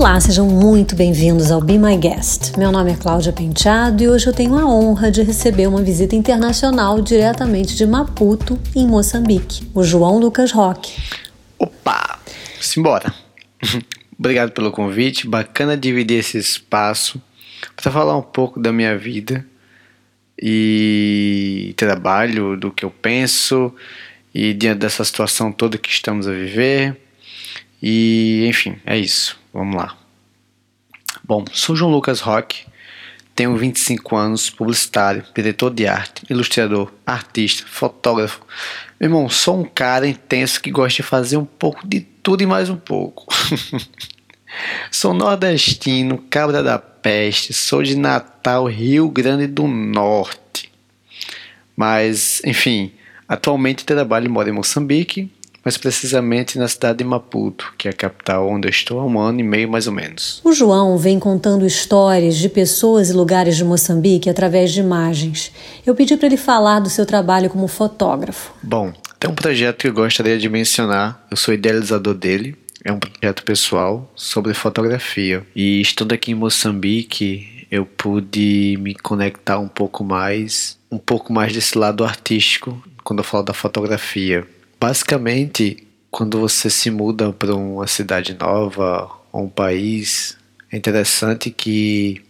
Olá, sejam muito bem-vindos ao Be My Guest. Meu nome é Cláudia Penteado e hoje eu tenho a honra de receber uma visita internacional diretamente de Maputo, em Moçambique, o João Lucas Roque. Opa! Simbora! Obrigado pelo convite, bacana dividir esse espaço para falar um pouco da minha vida e trabalho, do que eu penso e diante dessa situação toda que estamos a viver. E enfim, é isso. Vamos lá. Bom, sou João Lucas Roque, tenho 25 anos, publicitário, diretor de arte, ilustrador, artista, fotógrafo. Meu irmão, sou um cara intenso que gosta de fazer um pouco de tudo e mais um pouco. sou nordestino, cabra da peste, sou de Natal, Rio Grande do Norte. Mas, enfim, atualmente trabalho e moro em Moçambique, mais precisamente na cidade de Maputo, que é a capital onde eu estou há um ano e meio mais ou menos. O João vem contando histórias de pessoas e lugares de Moçambique através de imagens. Eu pedi para ele falar do seu trabalho como fotógrafo. Bom, tem um projeto que eu gostaria de mencionar, eu sou idealizador dele. É um projeto pessoal sobre fotografia. E estando aqui em Moçambique, eu pude me conectar um pouco mais, um pouco mais desse lado artístico, quando eu falo da fotografia Basicamente, quando você se muda para uma cidade nova ou um país, é interessante que,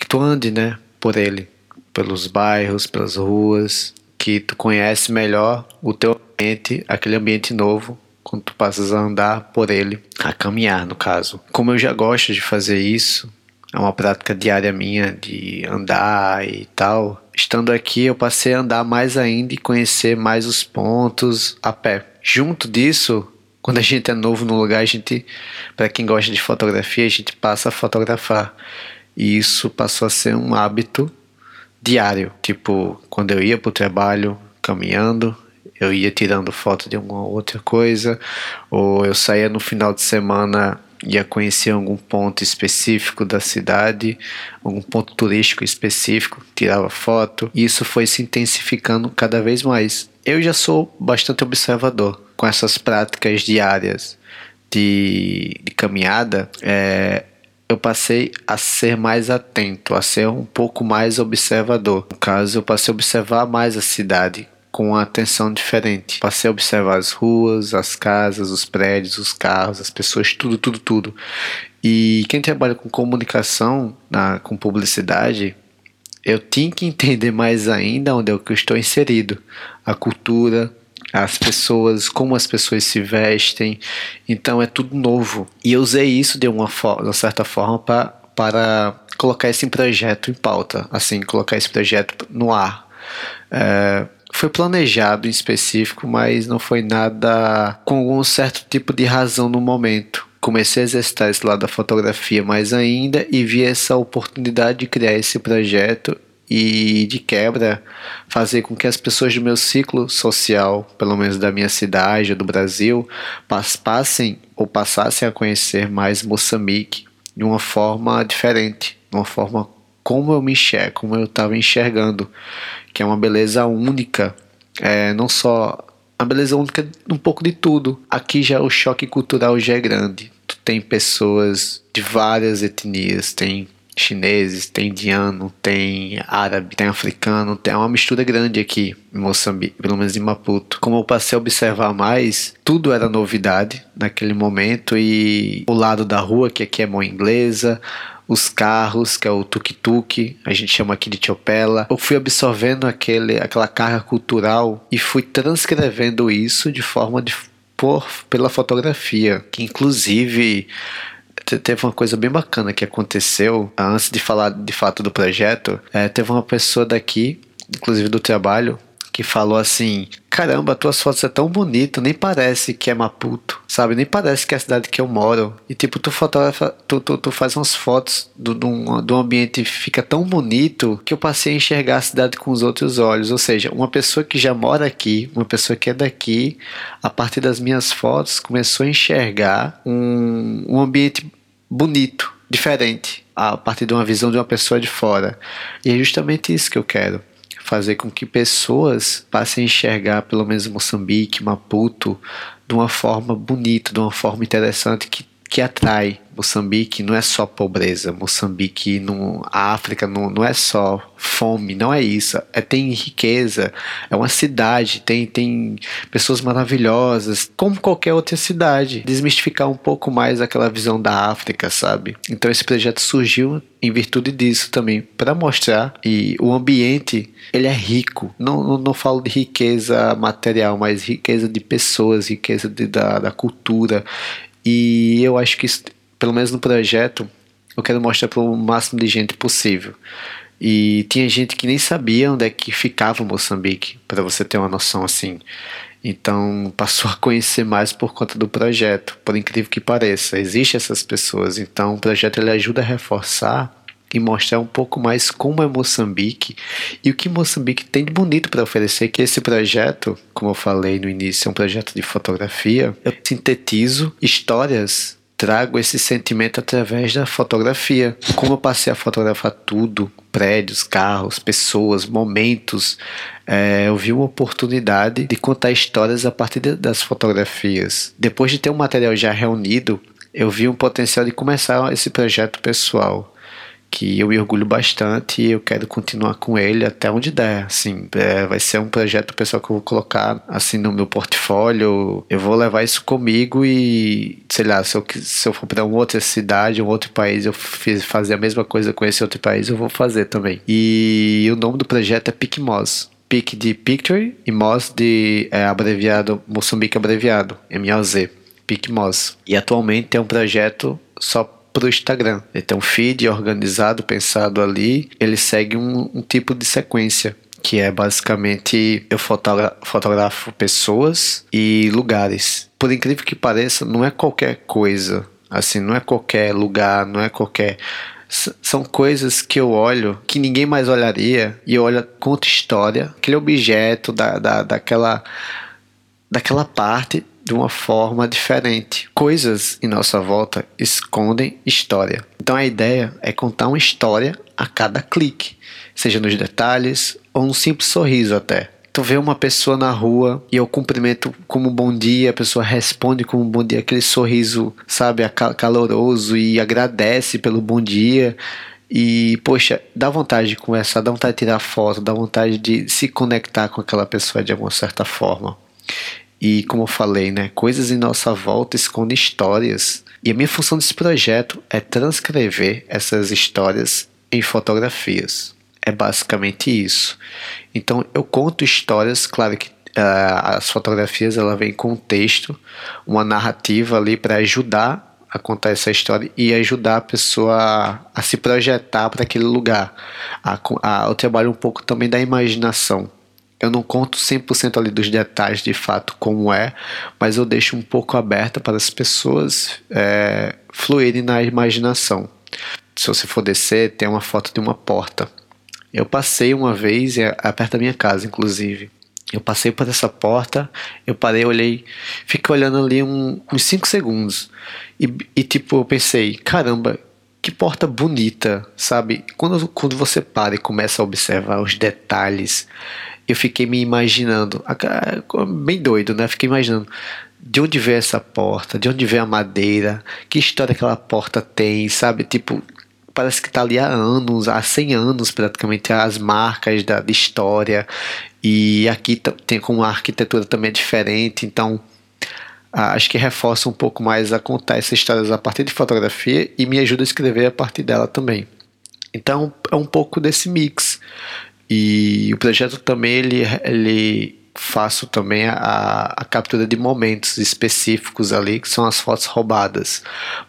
que tu ande, né, por ele, pelos bairros, pelas ruas, que tu conhece melhor o teu ambiente, aquele ambiente novo, quando tu passas a andar por ele, a caminhar no caso. Como eu já gosto de fazer isso, é uma prática diária minha de andar e tal. Estando aqui, eu passei a andar mais ainda e conhecer mais os pontos a pé. Junto disso, quando a gente é novo no lugar, a gente, para quem gosta de fotografia, a gente passa a fotografar. E isso passou a ser um hábito diário. Tipo, quando eu ia para o trabalho caminhando, eu ia tirando foto de alguma outra coisa, ou eu saía no final de semana ia conhecer algum ponto específico da cidade, algum ponto turístico específico, tirava foto. E isso foi se intensificando cada vez mais. Eu já sou bastante observador com essas práticas diárias de, de caminhada. É, eu passei a ser mais atento, a ser um pouco mais observador. No caso, eu passei a observar mais a cidade, com uma atenção diferente. Passei a observar as ruas, as casas, os prédios, os carros, as pessoas, tudo, tudo, tudo. E quem trabalha com comunicação, na, com publicidade, eu tinha que entender mais ainda onde é que eu estou inserido. A cultura, as pessoas, como as pessoas se vestem. Então é tudo novo. E eu usei isso de uma, de uma certa forma para colocar esse projeto em pauta, assim, colocar esse projeto no ar. É, foi planejado em específico, mas não foi nada com algum certo tipo de razão no momento. Comecei a exercitar esse lado da fotografia mais ainda e vi essa oportunidade de criar esse projeto e de quebra fazer com que as pessoas do meu ciclo social, pelo menos da minha cidade do Brasil, passem ou passassem a conhecer mais Moçambique de uma forma diferente, de uma forma como eu me enxergo, como eu estava enxergando que é uma beleza única, é, não só a beleza única um pouco de tudo. Aqui já o choque cultural já é grande. Tu tem pessoas de várias etnias, tem chineses, tem indiano, tem árabe, tem africano, tem uma mistura grande aqui em Moçambique, pelo menos em Maputo. Como eu passei a observar mais, tudo era novidade naquele momento e o lado da rua, que aqui é mão inglesa, os carros, que é o tuk-tuk, a gente chama aqui de chopela. Eu fui absorvendo aquele, aquela carga cultural e fui transcrevendo isso de forma de por pela fotografia, que inclusive teve uma coisa bem bacana que aconteceu antes de falar de fato do projeto. É, teve uma pessoa daqui, inclusive do trabalho, que falou assim: Caramba, tuas fotos é tão bonito, nem parece que é Maputo, sabe? Nem parece que é a cidade que eu moro. E tipo, tu fotografa, tu, tu, tu faz umas fotos do, do, do ambiente fica tão bonito que eu passei a enxergar a cidade com os outros olhos. Ou seja, uma pessoa que já mora aqui, uma pessoa que é daqui, a partir das minhas fotos, começou a enxergar um, um ambiente bonito, diferente, a partir de uma visão de uma pessoa de fora. E é justamente isso que eu quero fazer com que pessoas passem a enxergar, pelo menos Moçambique, Maputo, de uma forma bonita, de uma forma interessante, que que atrai Moçambique não é só pobreza, Moçambique, não, a África não, não é só fome, não é isso. É tem riqueza, é uma cidade, tem, tem pessoas maravilhosas, como qualquer outra cidade. Desmistificar um pouco mais aquela visão da África, sabe? Então esse projeto surgiu em virtude disso também, para mostrar e o ambiente ele é rico. Não, não, não, falo de riqueza material, mas riqueza de pessoas, riqueza de, da, da cultura. E eu acho que isso pelo menos no projeto, eu quero mostrar para o máximo de gente possível. E tinha gente que nem sabia onde é que ficava Moçambique, para você ter uma noção assim. Então passou a conhecer mais por conta do projeto, por incrível que pareça. Existem essas pessoas, então o projeto ele ajuda a reforçar e mostrar um pouco mais como é Moçambique e o que Moçambique tem de bonito para oferecer. Que esse projeto, como eu falei no início, é um projeto de fotografia. Eu sintetizo histórias trago esse sentimento através da fotografia. Como eu passei a fotografar tudo, prédios, carros, pessoas, momentos, é, eu vi uma oportunidade de contar histórias a partir de, das fotografias. Depois de ter um material já reunido, eu vi um potencial de começar esse projeto pessoal que eu me orgulho bastante e eu quero continuar com ele até onde der, assim, é, vai ser um projeto pessoal que eu vou colocar, assim, no meu portfólio, eu vou levar isso comigo e, sei lá, se eu, se eu for para uma outra cidade, um outro país, eu fiz, fazer a mesma coisa com esse outro país, eu vou fazer também. E o nome do projeto é PicMoz. Pic de Picture e Moz de é, abreviado, Moçambique abreviado, M-O-Z, PicMoz. E atualmente é um projeto só para o Instagram. Ele tem um feed organizado, pensado ali. Ele segue um, um tipo de sequência que é basicamente eu fotogra fotografo pessoas e lugares. Por incrível que pareça, não é qualquer coisa, assim, não é qualquer lugar, não é qualquer são coisas que eu olho que ninguém mais olharia e eu olho conta história, aquele objeto da, da, daquela daquela parte de uma forma diferente. Coisas em nossa volta escondem história. Então a ideia é contar uma história a cada clique, seja nos detalhes ou um simples sorriso até. Tu vê uma pessoa na rua e eu cumprimento como bom dia, a pessoa responde como bom dia, aquele sorriso, sabe, caloroso e agradece pelo bom dia. E, poxa, dá vontade de conversar, dá vontade de tirar foto, dá vontade de se conectar com aquela pessoa de alguma certa forma. E como eu falei, né, coisas em nossa volta escondem histórias. E a minha função desse projeto é transcrever essas histórias em fotografias. É basicamente isso. Então eu conto histórias, claro que uh, as fotografias ela vem com um texto, uma narrativa ali para ajudar a contar essa história e ajudar a pessoa a, a se projetar para aquele lugar. A, a, eu trabalho um pouco também da imaginação eu não conto 100% ali dos detalhes de fato como é, mas eu deixo um pouco aberto para as pessoas é, fluírem na imaginação. Se você for descer, tem uma foto de uma porta. Eu passei uma vez, é, é perto da minha casa, inclusive. Eu passei por essa porta, eu parei, olhei, fiquei olhando ali um, uns 5 segundos. E, e, tipo, eu pensei, caramba, que porta bonita, sabe? Quando, quando você para e começa a observar os detalhes, eu fiquei me imaginando, bem doido, né? Fiquei imaginando de onde veio essa porta, de onde veio a madeira, que história aquela porta tem, sabe? Tipo, parece que tá ali há anos, há 100 anos praticamente, as marcas da, da história. E aqui tem como a arquitetura também é diferente, então acho que reforça um pouco mais a contar essas histórias a partir de fotografia e me ajuda a escrever a partir dela também. Então é um pouco desse mix. E o projeto também ele, ele faço também a, a, captura de momentos específicos ali, que são as fotos roubadas.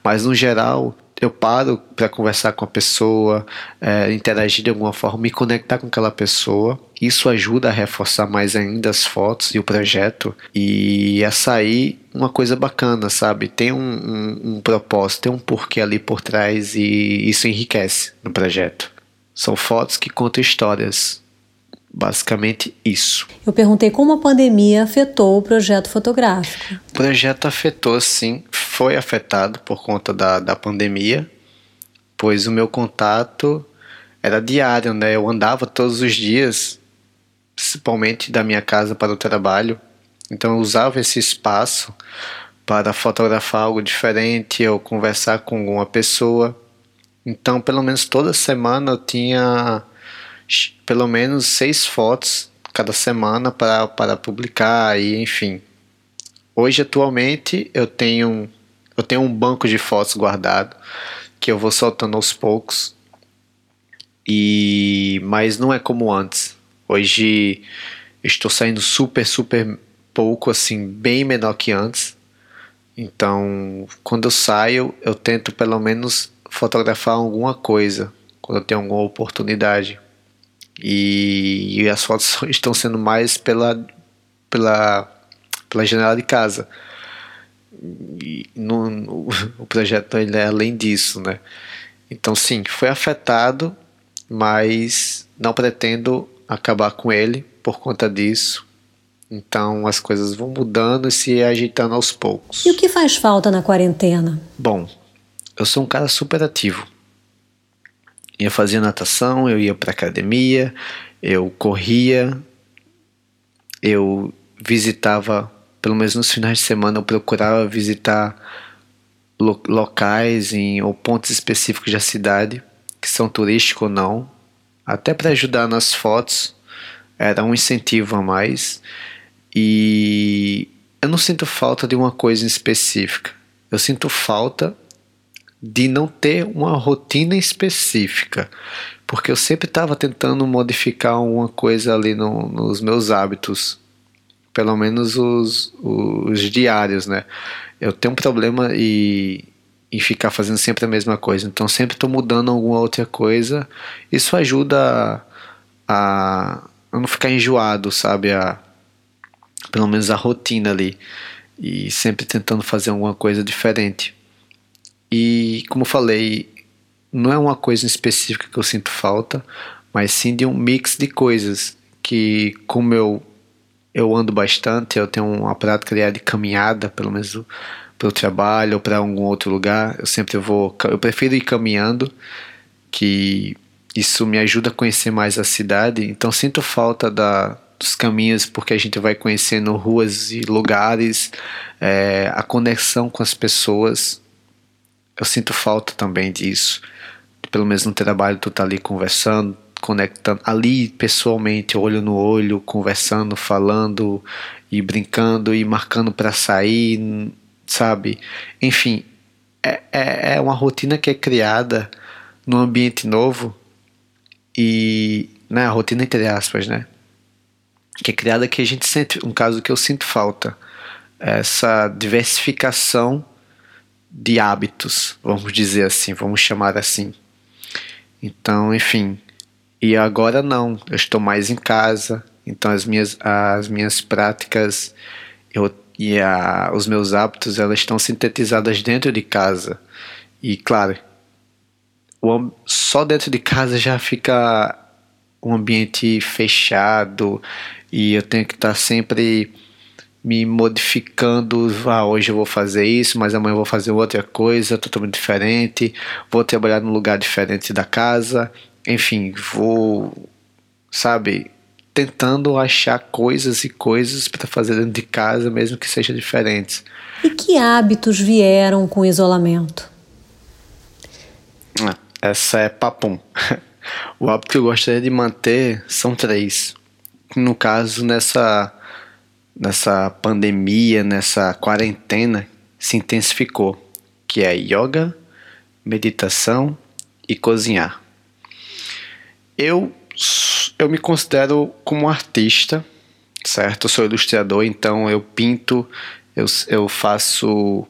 Mas no geral, eu paro para conversar com a pessoa, é, interagir de alguma forma, me conectar com aquela pessoa. Isso ajuda a reforçar mais ainda as fotos e o projeto e a sair uma coisa bacana, sabe? Tem um, um, um propósito, tem um porquê ali por trás e isso enriquece no projeto. São fotos que contam histórias. Basicamente isso. Eu perguntei como a pandemia afetou o projeto fotográfico. O projeto afetou, sim, foi afetado por conta da, da pandemia, pois o meu contato era diário, né? Eu andava todos os dias, principalmente da minha casa para o trabalho, então eu usava esse espaço para fotografar algo diferente ou conversar com alguma pessoa. Então, pelo menos toda semana eu tinha pelo menos seis fotos cada semana para, publicar e enfim. Hoje atualmente eu tenho eu tenho um banco de fotos guardado que eu vou soltando aos poucos. E mas não é como antes. Hoje estou saindo super super pouco assim, bem menor que antes. Então, quando eu saio, eu tento pelo menos fotografar alguma coisa quando eu tenho alguma oportunidade. E, e as fotos estão sendo mais pela pela pela janela de casa. E no, no, o projeto ele é além disso, né? Então sim, foi afetado, mas não pretendo acabar com ele por conta disso. Então as coisas vão mudando e se ajeitando aos poucos. E o que faz falta na quarentena? Bom, eu sou um cara super ativo. Eu fazia natação, eu ia para academia, eu corria, eu visitava pelo menos nos finais de semana eu procurava visitar lo locais em, ou pontos específicos da cidade que são turísticos ou não, até para ajudar nas fotos, era um incentivo a mais. E eu não sinto falta de uma coisa específica. Eu sinto falta de não ter uma rotina específica, porque eu sempre estava tentando modificar alguma coisa ali no, nos meus hábitos pelo menos os, os diários, né? Eu tenho um problema e em ficar fazendo sempre a mesma coisa. Então sempre estou mudando alguma outra coisa. Isso ajuda a, a, não ficar enjoado, sabe? A, pelo menos a rotina ali. E sempre tentando fazer alguma coisa diferente. E como falei, não é uma coisa específica que eu sinto falta, mas sim de um mix de coisas que como eu eu ando bastante, eu tenho uma prática de caminhada, pelo menos para o trabalho ou para algum outro lugar. Eu sempre vou, eu prefiro ir caminhando, que isso me ajuda a conhecer mais a cidade. Então sinto falta da, dos caminhos porque a gente vai conhecendo ruas e lugares, é, a conexão com as pessoas. Eu sinto falta também disso. Pelo menos no trabalho tu tá ali conversando, conectando ali pessoalmente, olho no olho, conversando, falando e brincando e marcando para sair, sabe? Enfim, é, é, é uma rotina que é criada num ambiente novo e, né, a rotina entre aspas, né? Que é criada que a gente sente, um caso que eu sinto falta, essa diversificação de hábitos, vamos dizer assim, vamos chamar assim. Então, enfim, e agora não, eu estou mais em casa, então as minhas, as minhas práticas eu, e a, os meus hábitos elas estão sintetizadas dentro de casa. E claro, o, só dentro de casa já fica um ambiente fechado e eu tenho que estar sempre me modificando. Ah, hoje eu vou fazer isso, mas amanhã eu vou fazer outra coisa totalmente diferente. Vou trabalhar num lugar diferente da casa enfim, vou, sabe, tentando achar coisas e coisas para fazer dentro de casa, mesmo que sejam diferentes. E que hábitos vieram com o isolamento? Ah, essa é papum. O hábito que eu gostaria de manter são três. No caso, nessa, nessa pandemia, nessa quarentena, se intensificou, que é yoga, meditação e cozinhar. Eu, eu me considero como artista, certo? Eu sou ilustrador, então eu pinto, eu, eu faço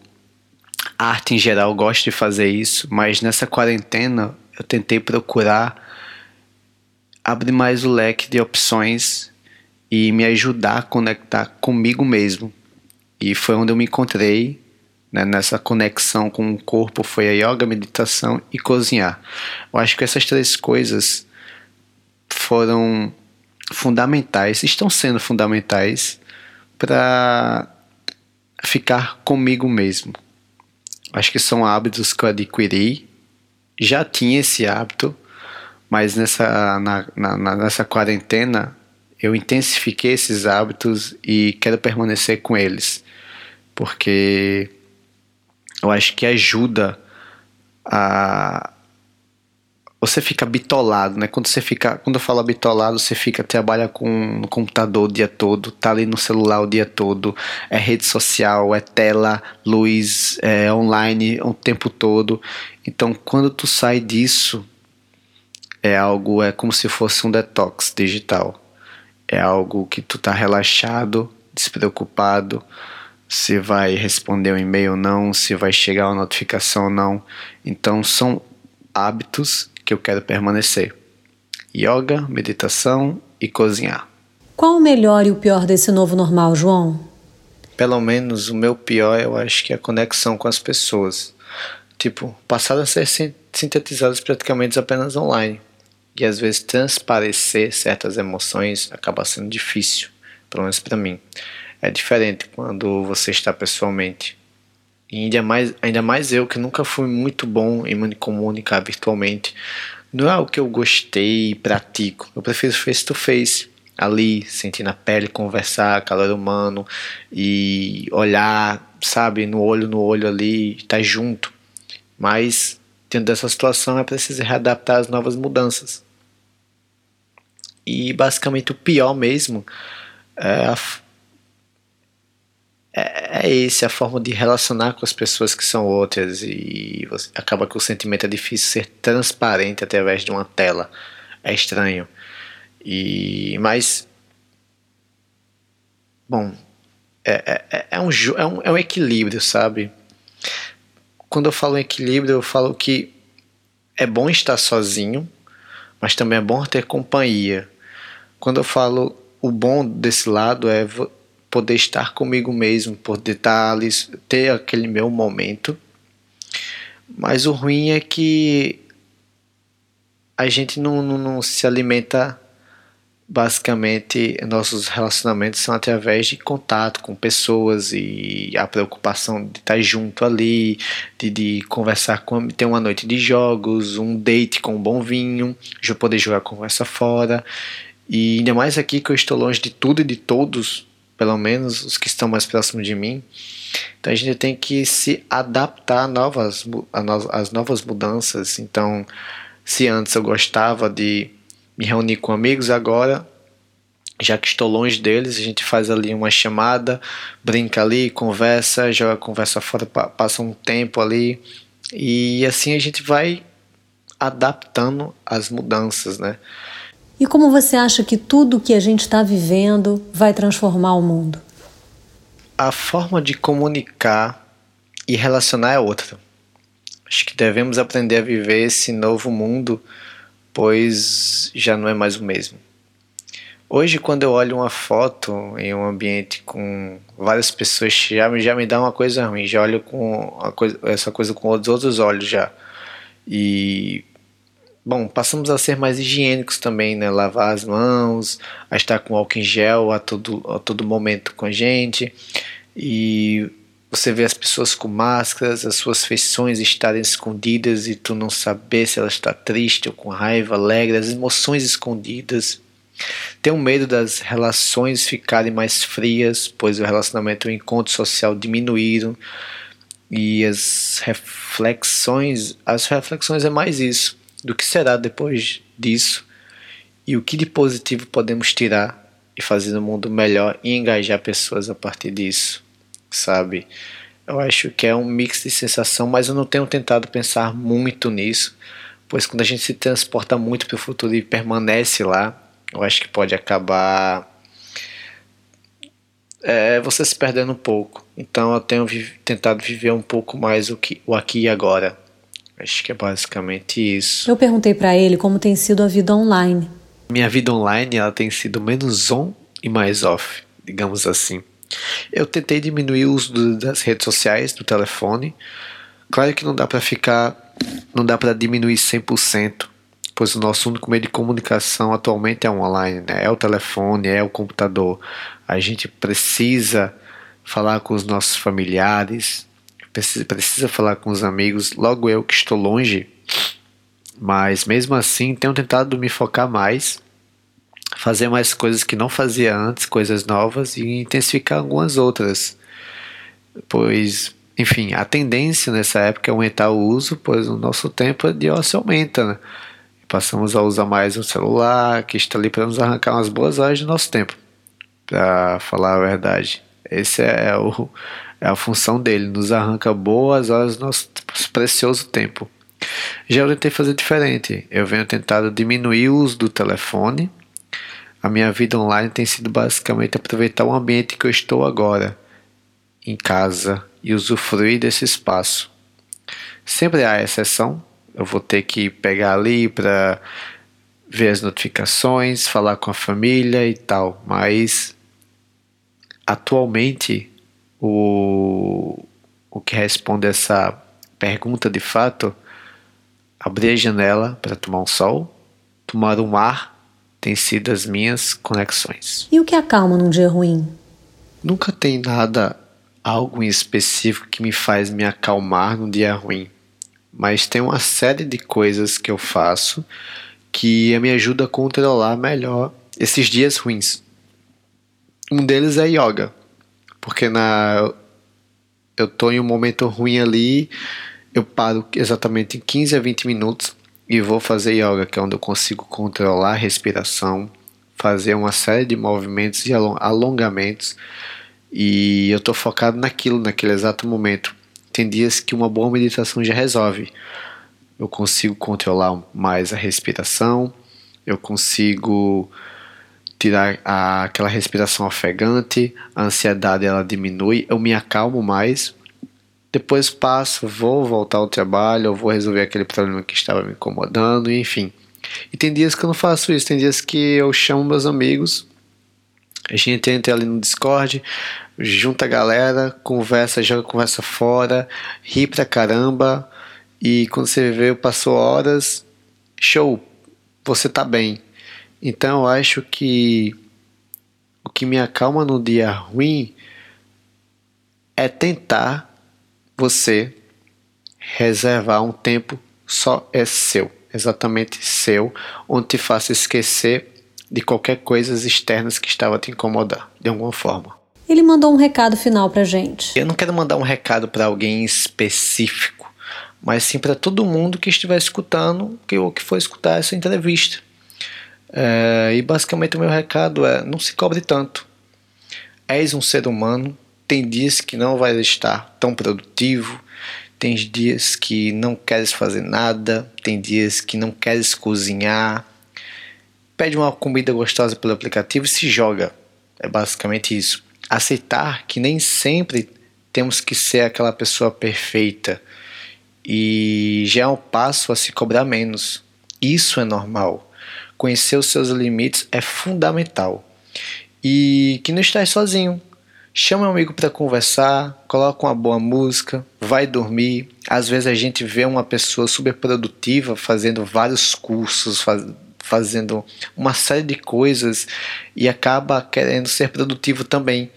arte em geral, gosto de fazer isso, mas nessa quarentena eu tentei procurar abrir mais o leque de opções e me ajudar a conectar comigo mesmo. E foi onde eu me encontrei né, nessa conexão com o corpo, foi a yoga, meditação e cozinhar. Eu acho que essas três coisas foram fundamentais, estão sendo fundamentais para ficar comigo mesmo. Acho que são hábitos que eu adquiri. Já tinha esse hábito, mas nessa, na, na, nessa quarentena eu intensifiquei esses hábitos e quero permanecer com eles. porque eu acho que ajuda a você fica bitolado, né? Quando você fica, quando eu falo bitolado, você fica trabalha com no computador o dia todo, tá ali no celular o dia todo, é rede social, é tela, luz, é online o tempo todo. Então, quando tu sai disso, é algo é como se fosse um detox digital. É algo que tu tá relaxado, despreocupado, se vai responder um e-mail ou não, se vai chegar uma notificação ou não. Então são hábitos que eu quero permanecer: yoga, meditação e cozinhar. Qual o melhor e o pior desse novo normal, João? Pelo menos o meu pior eu acho que é a conexão com as pessoas. Tipo, passaram a ser sintetizadas praticamente apenas online. E às vezes transparecer certas emoções acaba sendo difícil, pelo menos para mim. É diferente quando você está pessoalmente. E ainda mais, ainda mais eu que nunca fui muito bom em me comunicar virtualmente. Não é o que eu gostei e pratico. Eu prefiro face to face. Ali, sentir na pele, conversar, calor humano e olhar, sabe, no olho no olho ali, estar tá junto. Mas, dentro dessa situação, é preciso readaptar as novas mudanças. E basicamente o pior mesmo é a é, é esse a forma de relacionar com as pessoas que são outras. E você, acaba que o sentimento é difícil ser transparente através de uma tela. É estranho. E mas bom é, é, é, é um, é, um, é um equilíbrio sabe? Quando eu falo em equilíbrio eu falo que é bom estar sozinho mas também é bom ter companhia quando eu falo o bom desse lado é poder estar comigo mesmo, poder estar ali, ter aquele meu momento. Mas o ruim é que a gente não, não, não se alimenta basicamente nossos relacionamentos são através de contato com pessoas e a preocupação de estar junto ali, de, de conversar com, ter uma noite de jogos, um date com um bom vinho, poder jogar conversa fora. E ainda mais aqui que eu estou longe de tudo e de todos, pelo menos os que estão mais próximos de mim. Então a gente tem que se adaptar novas, às novas mudanças. Então, se antes eu gostava de me reunir com amigos, agora, já que estou longe deles, a gente faz ali uma chamada, brinca ali, conversa, joga a conversa fora, passa um tempo ali. E assim a gente vai adaptando às mudanças, né? E como você acha que tudo que a gente está vivendo vai transformar o mundo? A forma de comunicar e relacionar é outra. Acho que devemos aprender a viver esse novo mundo, pois já não é mais o mesmo. Hoje, quando eu olho uma foto em um ambiente com várias pessoas, já, já me dá uma coisa ruim, já olho com coisa, essa coisa com outros, outros olhos já. E Bom, passamos a ser mais higiênicos também, né? Lavar as mãos, a estar com álcool em gel a todo, a todo momento com a gente. E você vê as pessoas com máscaras, as suas feições estarem escondidas e tu não saber se ela está triste ou com raiva, alegre, as emoções escondidas. Tenho medo das relações ficarem mais frias, pois o relacionamento e o encontro social diminuíram. E as reflexões, as reflexões é mais isso do que será depois disso e o que de positivo podemos tirar e fazer o mundo melhor e engajar pessoas a partir disso, sabe? Eu acho que é um mix de sensação, mas eu não tenho tentado pensar muito nisso, pois quando a gente se transporta muito para o futuro e permanece lá, eu acho que pode acabar é, você se perdendo um pouco. Então eu tenho vi tentado viver um pouco mais o, que, o aqui e agora, Acho que é basicamente isso. Eu perguntei para ele como tem sido a vida online. Minha vida online ela tem sido menos on e mais off, digamos assim. Eu tentei diminuir o uso das redes sociais, do telefone. Claro que não dá para ficar, não dá para diminuir 100%, pois o nosso único meio de comunicação atualmente é online, né? É o telefone, é o computador. A gente precisa falar com os nossos familiares, precisa, precisa falar com os amigos, logo eu que estou longe, mas mesmo assim tenho tentado me focar mais, fazer mais coisas que não fazia antes, coisas novas e intensificar algumas outras. pois, enfim, a tendência nessa época é aumentar o uso, pois o nosso tempo de ócio aumenta, né? Passamos a usar mais o celular, que está ali para nos arrancar umas boas horas do nosso tempo, para falar a verdade. Essa é, o, é a função dele, nos arranca boas horas do nosso precioso tempo. Já eu tentei fazer diferente. Eu venho tentado diminuir o uso do telefone. A minha vida online tem sido basicamente aproveitar o ambiente que eu estou agora, em casa, e usufruir desse espaço. Sempre há exceção. Eu vou ter que pegar ali para ver as notificações, falar com a família e tal, mas atualmente o, o que responde essa pergunta de fato abrir a janela para tomar um sol, tomar um ar, tem sido as minhas conexões. E o que acalma num dia ruim? Nunca tem nada, algo em específico que me faz me acalmar num dia ruim, mas tem uma série de coisas que eu faço que me ajuda a controlar melhor esses dias ruins. Um deles é yoga, porque na eu tô em um momento ruim ali, eu paro exatamente em 15 a 20 minutos e vou fazer yoga, que é onde eu consigo controlar a respiração, fazer uma série de movimentos e alongamentos e eu estou focado naquilo, naquele exato momento. Tem dias que uma boa meditação já resolve. Eu consigo controlar mais a respiração, eu consigo tirar a, aquela respiração ofegante, a ansiedade ela diminui, eu me acalmo mais depois passo, vou voltar ao trabalho, vou resolver aquele problema que estava me incomodando, enfim. E tem dias que eu não faço isso, tem dias que eu chamo meus amigos, a gente entra ali no Discord, junta a galera, conversa, joga conversa fora, ri pra caramba, e quando você vê, passou horas, show, você tá bem. Então eu acho que o que me acalma no dia ruim é tentar você reservar um tempo só é seu, exatamente seu, onde te faça esquecer de qualquer coisa externas que estava te incomodar, de alguma forma. Ele mandou um recado final pra gente. Eu não quero mandar um recado para alguém específico, mas sim para todo mundo que estiver escutando que, ou que for escutar essa entrevista. É, e basicamente o meu recado é: não se cobre tanto. És um ser humano, tem dias que não vai estar tão produtivo, tem dias que não queres fazer nada, tem dias que não queres cozinhar. Pede uma comida gostosa pelo aplicativo e se joga. É basicamente isso. Aceitar que nem sempre temos que ser aquela pessoa perfeita e já é um passo a se cobrar menos. Isso é normal. Conhecer os seus limites é fundamental. E que não estás sozinho chama um amigo para conversar, coloca uma boa música, vai dormir. Às vezes a gente vê uma pessoa super produtiva fazendo vários cursos, faz, fazendo uma série de coisas e acaba querendo ser produtivo também.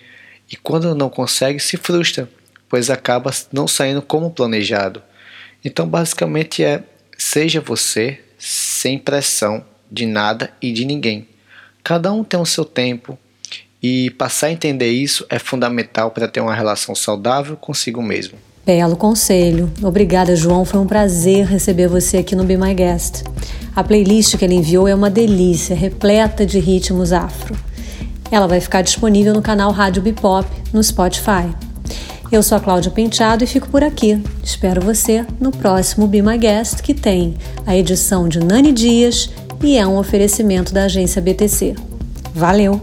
E quando não consegue, se frustra, pois acaba não saindo como planejado. Então, basicamente é seja você sem pressão de nada e de ninguém. Cada um tem o seu tempo, e passar a entender isso é fundamental para ter uma relação saudável consigo mesmo. Belo conselho. Obrigada, João. Foi um prazer receber você aqui no Be My Guest. A playlist que ele enviou é uma delícia, repleta de ritmos afro. Ela vai ficar disponível no canal Rádio Bipop no Spotify. Eu sou a Cláudia Penteado e fico por aqui. Espero você no próximo Be My Guest, que tem a edição de Nani Dias e é um oferecimento da agência BTC. Valeu!